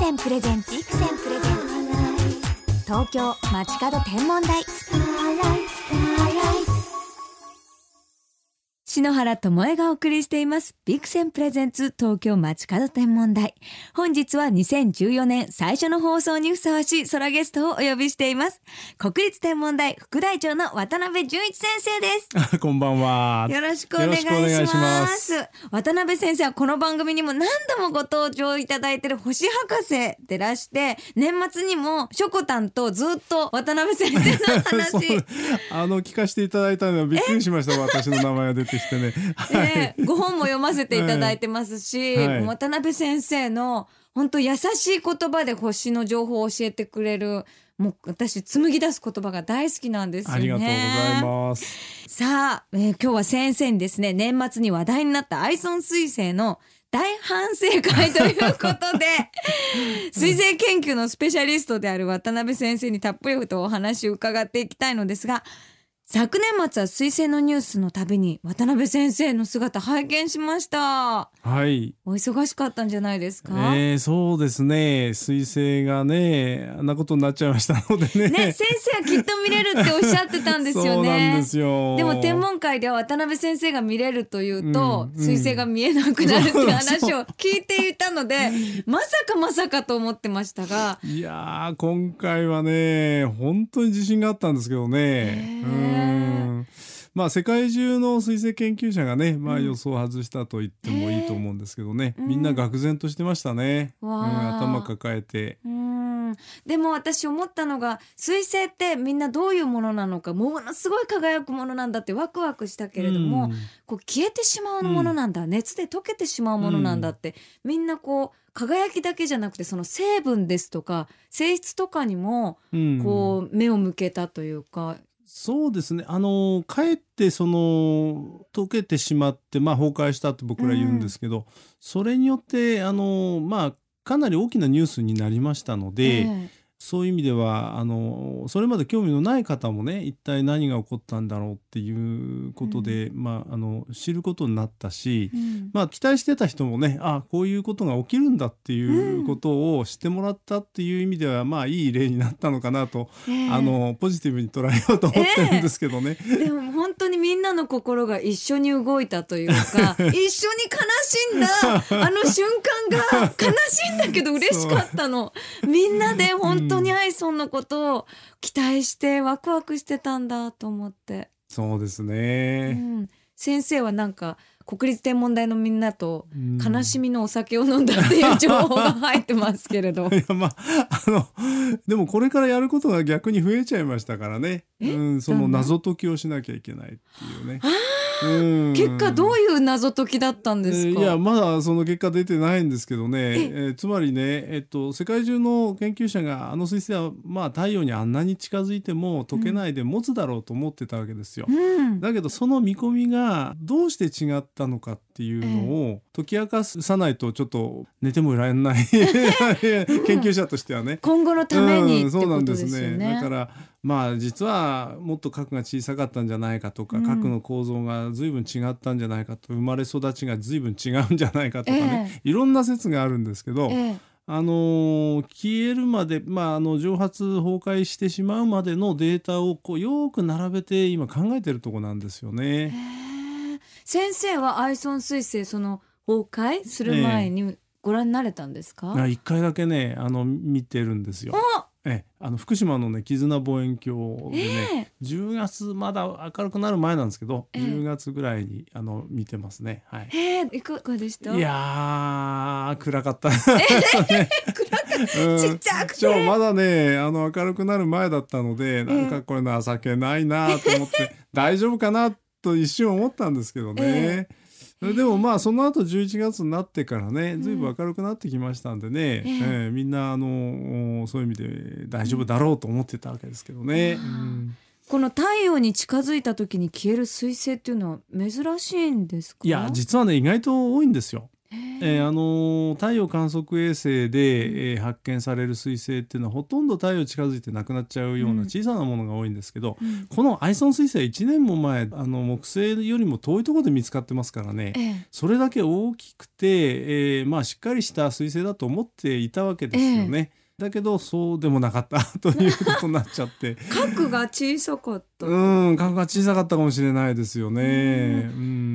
センプレゼンツ東京街角天文台篠原智恵がお送りしています。ビクセンプレゼンツ東京街角天文台本日は2014年最初の放送にふさわしい空ゲストをお呼びしています。国立天文台副台長の渡辺淳一先生です。こんばんは。よろしくお願いしまます。渡辺先生はこの番組にも何度もご登場いただいてる星博士でらして年末にもしょこたんとずっと渡辺先生の話。あの聞かせていただいたのはびっくりしました。私の名前が出てきてね。ね、ご本も読ませていただいてますし、はい渡辺先生の本当優しい言葉で星の情報を教えてくれるもう私紡ぎ出す言葉が大好きなんですよね。ありがとうございます。さあ、えー今日は先生にですね年末に話題になったアイソン彗星の大反省会ということで 彗星研究のスペシャリストである渡辺先生にたっぷりとお話を伺っていきたいのですが昨年末は彗星のニュースのたびに渡辺先生の姿拝見しましたはい。お忙しかったんじゃないですか、えー、そうですね。彗星がね、あんなことになっちゃいましたのでね。ね先生はきっと見れるっておっしゃってたんですよね そうなんですよ。でも天文界では渡辺先生が見れるというと、うん彗星が見えなくなるっていう話を聞いていたので まさかまさかと思ってましたがいやー今回はね本当に自信があったんですけどね。へーうんまあ世界中の水星研究者がね、まあうん予想を外したと言ってもいいと思うんですけどね、うん。みんな愕然としてましたね。うん、頭抱えて。うん。でも私思ったのが彗星ってみんなどういうものなのかものすごい輝くものなんだってワクワクしたけれども、うん。こう消えてしまうものなんだ、熱で溶けてしまうものなんだって、みんなこう輝きだけじゃなくてその成分ですとか性質とかにもうん。こう目を向けたというか、そうですね。あのかえってその溶けてしまって、まあ、崩壊したって僕ら言うんですけど、それによってあのまあかなり大きなニュースになりましたので、ええそういう意味ではあのそれまで興味のない方もね一体何が起こったんだろうっていうことで、まあ、あの知ることになったし、うん。まあ、期待してた人もねあこういうことが起きるんだっていうことを知ってもらったっていう意味では、まあいい例になったのかなと、ええ。あのポジティブに捉えようと思ってるんですけどね。でも本当にみんなの心が一緒に動いたというか 一緒に悲しんだ あの瞬間が悲しいんだけど嬉しかったの。みんなで本当にアイソンのことを期待してワクワクしてたんだと思って、そうですうね、ん、先生はなんか国立天文台のみんなとうん。悲しみのお酒を飲んだっていう情報が入ってますけれど。いやまああのでもこれからやることが逆に増えちゃいましたからね、え？うん、その謎解きをしなきゃいけないっていうね。あうん結果どういう謎解きだったんですか、いやまだその結果出てないんですけどね、え。えーつまりね、えっと、世界中の研究者があの彗星は、まあ、太陽にあんなに近づいても溶けないで持つだろうと思ってたわけですよ。うん。だけどその見込みがどうして違ったのかっていうのを解き明かさないとちょっと寝てもいられない 研究者としてはね。今後のためにうんそうなんですね。だからまあ実はもっと核が小さかったんじゃないかとか、うん。核の構造が随分違ったんじゃないかと生まれ育ちが随分違うんじゃないかとかね、いろんな説があるんですけど、ええ。あのー消えるまで、まあ、あの蒸発崩壊してしまうまでのデータをこうよく並べて今考えてるとこなんですよね。へえ。先生はアイソン彗星その崩壊する前にご覧になれたんですか、あ一回だけねあの見てるんですよ。あええあの福島のね絆望遠鏡でね、え10月まだ明るくなる前なんですけど、ええ10月ぐらいにあの見てますね。はい。えへえいかがでした？いやー暗かった。暗 うんちっちゃくてまだねあの明るくなる前だったのでなんかこれ情けないなと思って大丈夫かなと一瞬思ったんですけどね。でもまあその後11月になってからねずいぶん明るくなってきましたんでね、ええ。ええみんなあのそういう意味で大丈夫だろうと思ってたわけですけどね。うん。この太陽に近づいた時に消える彗星っていうのは珍しいんですか？いや実はね意外と多いんですよ。えーあのー太陽観測衛星で、えー発見される彗星っていうのはほとんど太陽近づいてなくなっちゃうよううん。な小さなものが多いんですけど、うん。このアイソン彗星1年も前あの木星よりも遠いところで見つかってますからね。ええ。それだけ大きくて、えーまあ、しっかりした彗星だと思っていたわけですよね。だけどそうでもなかったということになっちゃって。核が小さかった。うん感が小さかったかもしれないですよね。うん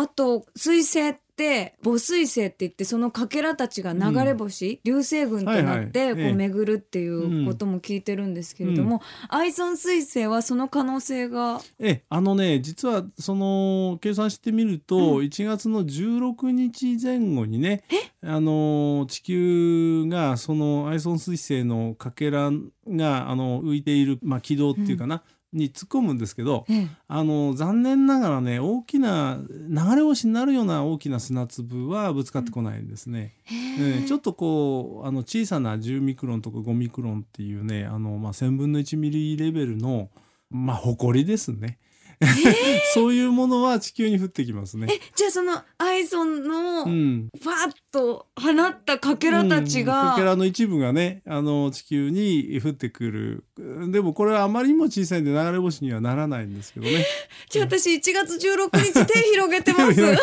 あと彗星って母彗星って言ってそのかけらたちが流れ星、流星群となってこええ。う巡るっていうことも聞いてるんですけれども、アイソン彗星はその可能性が？えあのね実はその計算してみると、うん。1月の16日前後にねあの地球がそのアイソン彗星のかけらがあの浮いている、まあ、軌道っていうかな、に突っ込むんですけどええあの残念ながらね大きな流れ星になるような大きな砂粒はぶつかってこないんですね。ええちょっとこうあの小さな10ミクロンとか5ミクロンっていうねあの、まあ、1,000分の1ミリレベルの、まあ、埃ですね。そういうものは地球に降ってきますね。えじゃあそのアイソンのフうん、ァッと放ったかけらたちうんが、かけらの一部がねあの地球に降ってくるでもこれはあまりにも小さいんで流れ星にはならないんですけどね。じゃあ私1月16日手広げてます。ね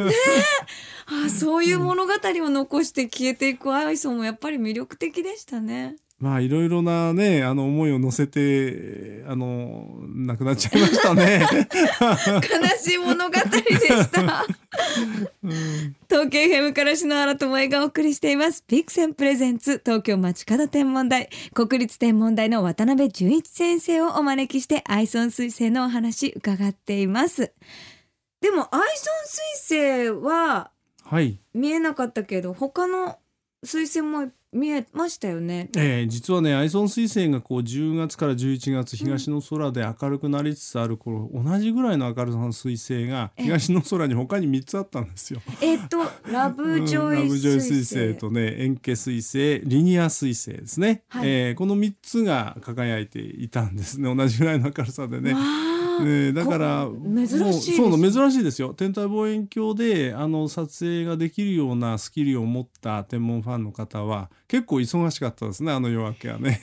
えあそういう物語を残して消えていくアイソンもやっぱり魅力的でしたね。まあいろいろなねあの思いを乗せてあの亡くなっちゃいましたね。悲しい物語でした。東京 FM から篠原智恵がお送りしています。ビクセンプレゼンツ東京街角天文台国立天文台の渡辺淳一先生をお招きしてアイソン彗星のお話伺っています。でもアイソン彗星ははい、見えなかったけど他の彗星も見えましたよね。えー実はねアイソン彗星がこう10月から11月東の空で明るくなりつつある頃、同じぐらいの明るさの彗星がええ東の空に他に3つあったんですよ。えっとラブジョイうんラブジョイ彗彗星星。とねエンケ彗星リニア彗星ですね、はいえーこの3つが輝いていたんですね同じぐらいの明るさでね。わあねだからこ珍しいそうの珍しいですよ。天体望遠鏡であの撮影ができるようなスキルを持った天文ファンの方は結構忙しかったですねあの夜明けはね。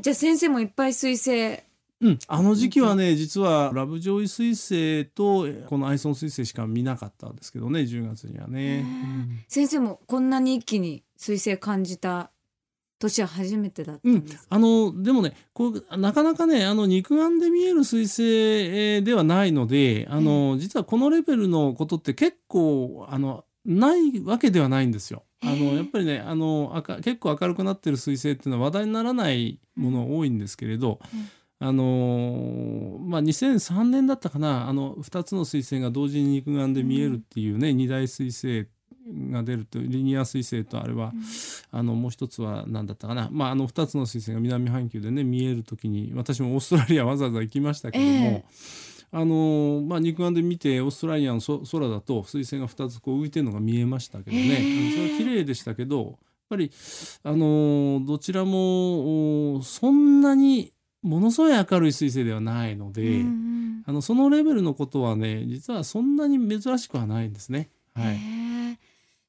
じゃあ先生もいっぱい彗星。うん、あの時期はね実はラブジョイ彗星とこのアイソン彗星しか見なかったんですけどね10月にはね。うん先生もこんなに一気に彗星感じた年は初めてだったんです。か、あのでもねこうなかなかねあの肉眼で見える彗星えーではないのであの、実はこのレベルのことって結構あのないわけではないんですよ。あのやっぱりねあの赤結構明るくなってる彗星っていうのは話題にならないもの多いんですけれど、うん。あのまあ、2003年だったかなあの2つの彗星が同時に肉眼で見えるっていうね、二大彗星が出るとリニア彗星とあれは、あのもう一つは何だったかな、まあ、あの2つの彗星が南半球でね見える時に私もオーストラリアわざわざ行きましたけども、ええ。あのまあ、肉眼で見てオーストラリアのそ空だと彗星が2つこう浮いてるのが見えましたけどね、それは綺麗でしたけどやっぱりあのどちらもおそんなにものすごい明るい彗星ではないので、うんうん。あのそのレベルのことはね実はそんなに珍しくはないんですね。はい、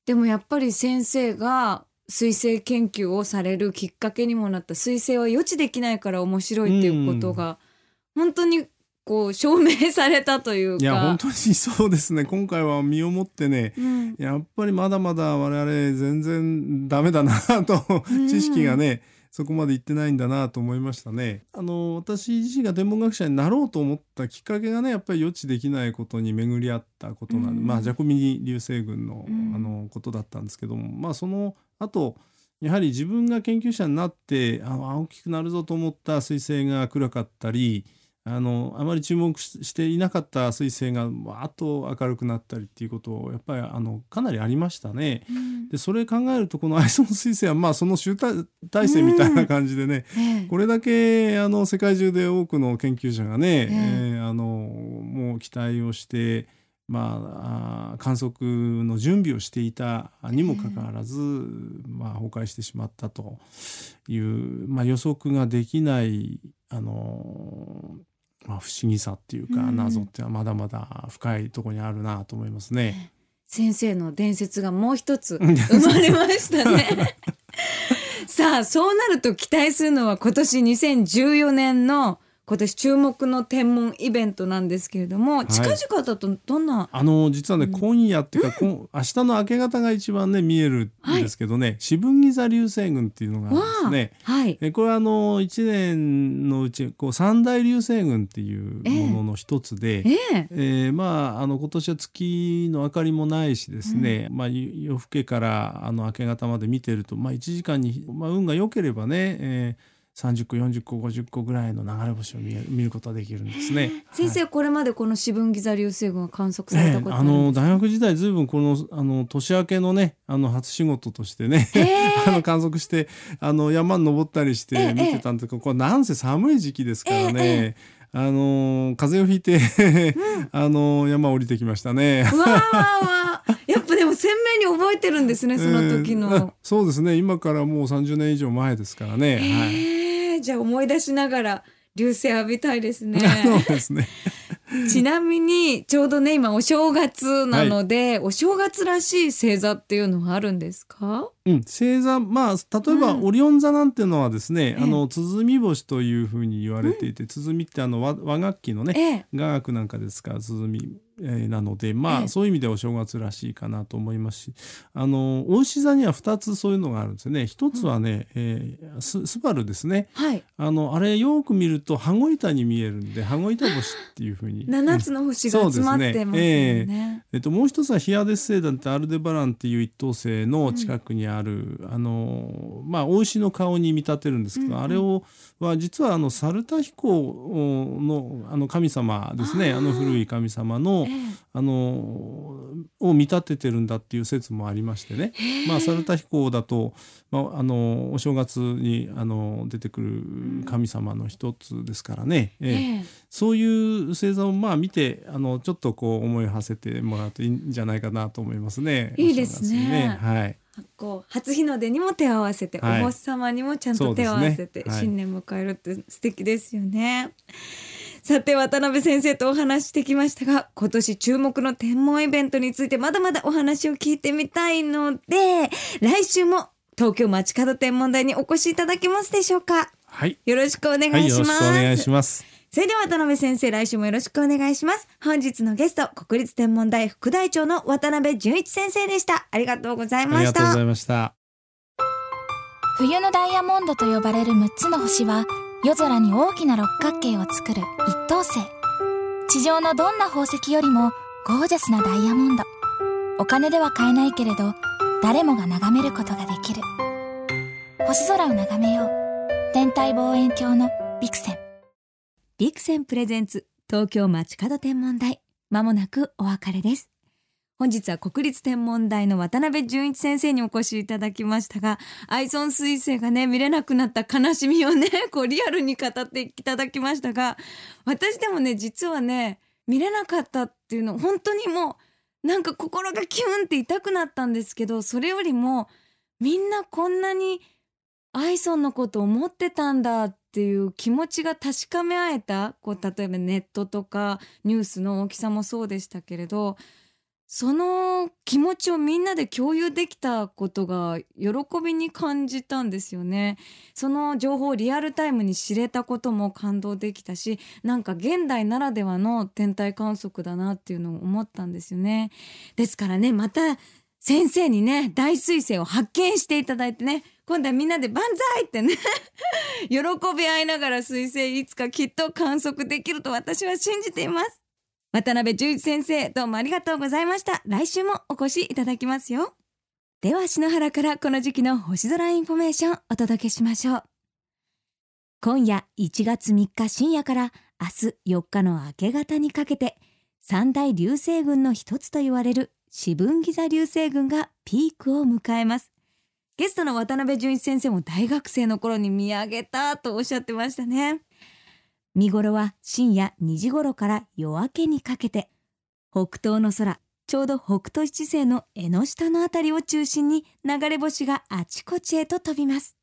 でもやっぱり先生が彗星研究をされるきっかけにもなった。彗星は予知できないから面白いっていうことが、本当にこう証明されたというか。いや本当にそうですね。今回は身をもってねうん。やっぱりまだまだ我々全然ダメだなとうん。知識がねそこまでいってないんだなと思いましたね。あの私自身が天文学者になろうと思ったきっかけがねやっぱり予知できないことに巡り合ったことなんで、うんまあジャコミニ流星群の,、うんあのことだったんですけどもまあその後やはり自分が研究者になってあ大きくなるぞと思った彗星が暗かったりあのあまり注目ししていなかった彗星がわーっと明るくなったりっていうことをやっぱりあのかなりありましたね。うん。でそれ考えるとこの アイソン彗星はまあその集大体制みたいな感じでね、ええ。これだけあの世界中で多くの研究者がね、ええ。えーあのもう期待をして、まあ、あー観測の準備をしていたにもかかわらず、まあ、崩壊してしまったという、まあ、予測ができないあの、まあ、不思議さっていうかうん。謎ってはまだまだ深いところにあるなと思いますね。先生の伝説がもう一つ生まれましたね。さあそうなると期待するのは今年2014年の今年注目の天文イベントなんですけれども、近々だとどんな？あの実はね、今夜っていうか、こん明日の明け方が一番ね見えるんですけどね、四分ギザ流星群っていうのがあるんですね。はい、えこれはあの一年のうちこう三大流星群っていうものの一つで、ええ。えーまああの今年は月の明かりもないしですね、まあ夜更けからあの明け方まで見てるとまあ1時間に、まあ、運が良ければね、えー、30個40個50個ぐらいの流れ星を見え見ることができるんですね。先生、これまでこの四分ギザ流星群は観測されたことああるんですか、の大学時代ずいぶんこのあの年明けのねあの初仕事としてねへー。あの観測してあの山に登ったりしええて見てたんですけど、これなんせ寒い時期ですからね、あの風邪をひいて あの山降りてきましたね。わーわーわー。やっぱでも鮮明に覚えてるんですねその時えーのあ。そうですね。今からもう30年以上前ですからね。はいえーじゃあ思い出しながら流星浴びたいですね。そうですね。ちなみにちょうどね今お正月なので、お正月らしい星座っていうのはあるんですか？うん、星座まあ例えばうんオリオン座なんていうのはですね、ええあの鼓星というふうに言われていて、鼓ってあの和和楽器のねええ雅楽なんかで使う鼓、えーなのでまあ、ええ。そういう意味でお正月らしいかなと思いますしあのお牛座には2つそういうのがあるんですよね。一つはね、えーススバルですね。はい。あのあれよく見ると羽子板に見えるんで羽子板星っていうふうに。七つの星が集まってますよ そうですね。えっと、もう一つはヒアデス星団ってアルデバランっていう一等星の近くにある、あのまあ大牛の顔に見立てるんですけど、うん。うんあれをは実はあのサルタヒコのあの神様ですね。あの古い神様のええあのを見立ててるんだっていう説もありましてね、まあ、サルタヒコだと、まあ、あのお正月にあの出てくる神様の一つですからね、ええ。ええ。そういう星座をまあ見てあのちょっとこう思いを馳せてもらうといいんじゃないかなと思いますね。いいですね。お正月にはい。こう初日の出にも手を合わせて、はい。お星様にもちゃんと手を合わせて、新年迎えるって素敵ですよね。さて渡辺先生とお話ししてきましたが今年注目の天文イベントについてまだまだお話を聞いてみたいので来週も東京街角天文台にお越しいただけますでしょうか？はい。よろしくお願はいい、よろします、しくお願いします。それでは渡辺先生来週もよろしくお願いします本日のゲスト国立天文台副台長の渡辺淳一先生でしたありがとうございあましたりがとうございました。冬のダイヤモンドと呼ばれる6つの星は夜空に大きな六角形を作る一等星。地上のどんな宝石よりもゴージャスなダイヤモンド。お金では買えないけれど誰もが眺めることができる。星空を眺めよう。天体望遠鏡のビクセン。ビクセンプレゼンツ東京街角天文台。まもなくお別れです。本日は国立天文台の渡辺淳一先生にお越しいただきましたがアイソン彗星がね見れなくなった悲しみをね こうリアルに語っていただきましたが私でもね実はね見れなかったっていうの本当にもうなんか心がキュンって痛くなったんですけどそれよりもみんなこんなにアイソンのこと思ってたんだっていう気持ちが確かめ合えたこう例えばネットとかニュースの大きさもそうでしたけれどその気持ちをみんなで共有できたことが喜びに感じたんですよね。その情報をリアルタイムに知れたことも感動できたしなんか現代ならではの天体観測だなっていうのを思ったんですよね。ですからねまた先生にね大彗星を発見していただいてね今度はみんなで万歳ってね 喜び合いながら彗星いつかきっと観測できると私は信じています渡部潤一先生どうもありがとうございました。来週もお越しいただきますよ。では篠原からこの時期の星空インフォメーションお届けしましょう。今夜1月3日深夜から明日4日の明け方にかけて三大流星群の一つと言われるしぶんぎ座流星群がピークを迎えます。ゲストの渡部潤一先生も大学生の頃に見上げたとおっしゃってましたね。見頃は深夜2時頃から夜明けにかけて北東の空ちょうど北斗七星の江の下のあたりを中心に流れ星があちこちへと飛びます。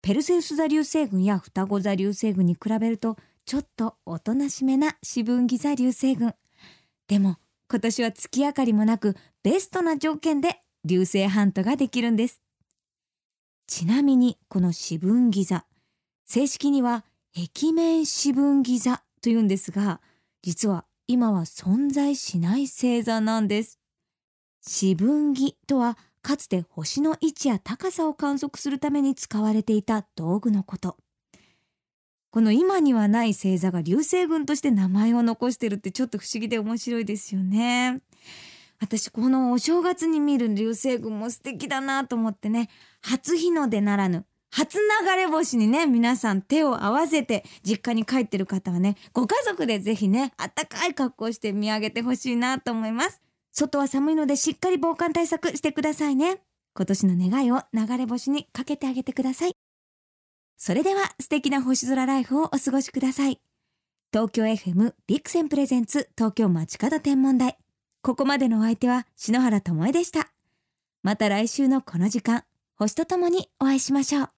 ペルセウス座流星群や双子座流星群に比べるとちょっとおとなしめな四分ギザ流星群。でも今年は月明かりもなくベストな条件で流星ハントができるんです。ちなみにこの四分ギザ正式には壁面四分ギザというんですが実は今は存在しない星座なんです。四分儀とはかつて星の位置や高さを観測するために使われていた道具のこと。この今にはない星座が流星群として名前を残してるってちょっと不思議で面白いですよね。私このお正月に見る流星群も素敵だなと思ってね初日の出ならぬ初流れ星にね皆さん手を合わせて実家に帰ってる方はねご家族でぜひねあったかい格好して見上げてほしいなと思います。外は寒いのでしっかり防寒対策してくださいね。今年の願いを流れ星にかけてあげてください。それでは素敵な星空ライフをお過ごしください。東京 FM ビクセンプレゼンツ東京街角天文台。ここまでのお相手は篠原智恵でした。また来週のこの時間星とともにお会いしましょう。